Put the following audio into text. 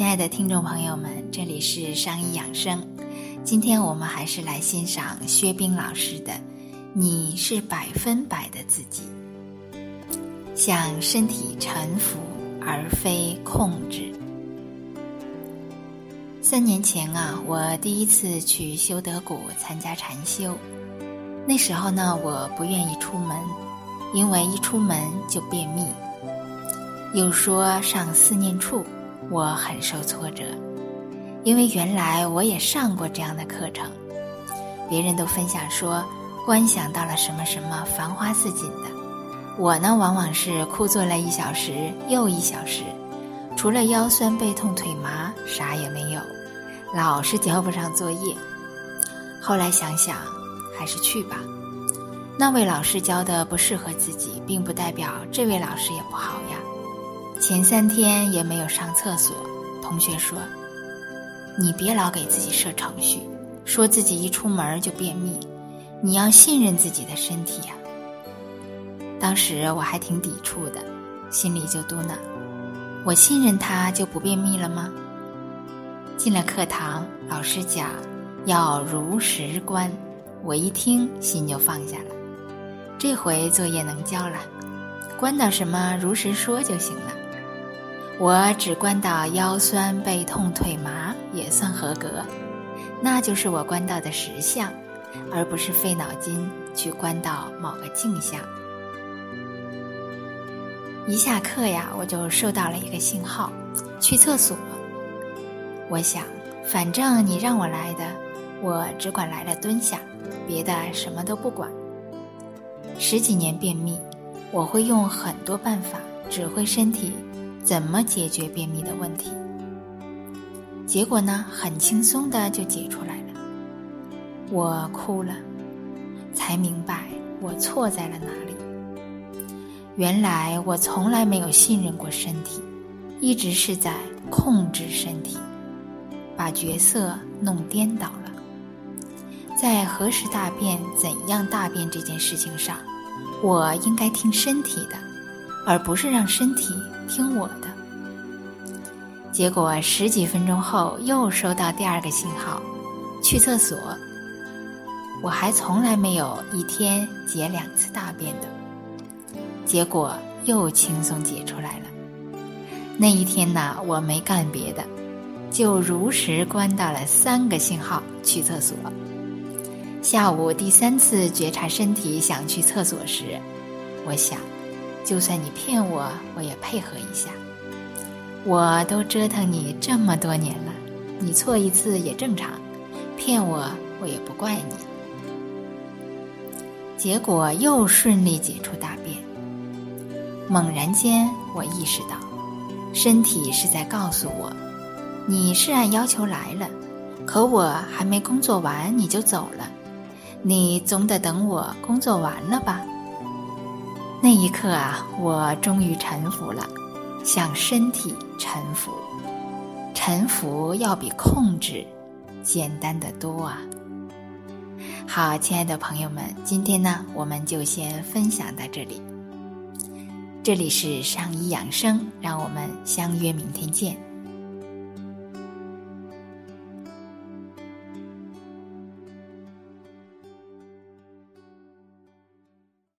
亲爱的听众朋友们，这里是商医养生。今天我们还是来欣赏薛冰老师的《你是百分百的自己》，向身体臣服而非控制。三年前啊，我第一次去修德谷参加禅修，那时候呢，我不愿意出门，因为一出门就便秘，又说上思念处。我很受挫折，因为原来我也上过这样的课程，别人都分享说观想到了什么什么繁花似锦的，我呢往往是枯坐了一小时又一小时，除了腰酸背痛腿麻啥也没有，老是交不上作业。后来想想，还是去吧。那位老师教的不适合自己，并不代表这位老师也不好呀。前三天也没有上厕所，同学说：“你别老给自己设程序，说自己一出门就便秘，你要信任自己的身体呀。”当时我还挺抵触的，心里就嘟囔：“我信任他就不便秘了吗？”进了课堂，老师讲要如实观，我一听心就放下了，这回作业能交了，关到什么如实说就行了。我只关到腰酸背痛腿麻也算合格，那就是我关到的实相，而不是费脑筋去关到某个镜像。一下课呀，我就收到了一个信号，去厕所。我想，反正你让我来的，我只管来了蹲下，别的什么都不管。十几年便秘，我会用很多办法指挥身体。怎么解决便秘的问题？结果呢，很轻松的就解出来了。我哭了，才明白我错在了哪里。原来我从来没有信任过身体，一直是在控制身体，把角色弄颠倒了。在何时大便、怎样大便这件事情上，我应该听身体的，而不是让身体。听我的，结果十几分钟后又收到第二个信号，去厕所。我还从来没有一天解两次大便的，结果又轻松解出来了。那一天呢，我没干别的，就如实关到了三个信号去厕所。下午第三次觉察身体想去厕所时，我想。就算你骗我，我也配合一下。我都折腾你这么多年了，你错一次也正常，骗我我也不怪你。结果又顺利解出大便。猛然间，我意识到，身体是在告诉我，你是按要求来了，可我还没工作完你就走了，你总得等我工作完了吧。那一刻啊，我终于臣服了，向身体臣服。臣服要比控制简单的多啊！好，亲爱的朋友们，今天呢，我们就先分享到这里。这里是上医养生，让我们相约明天见。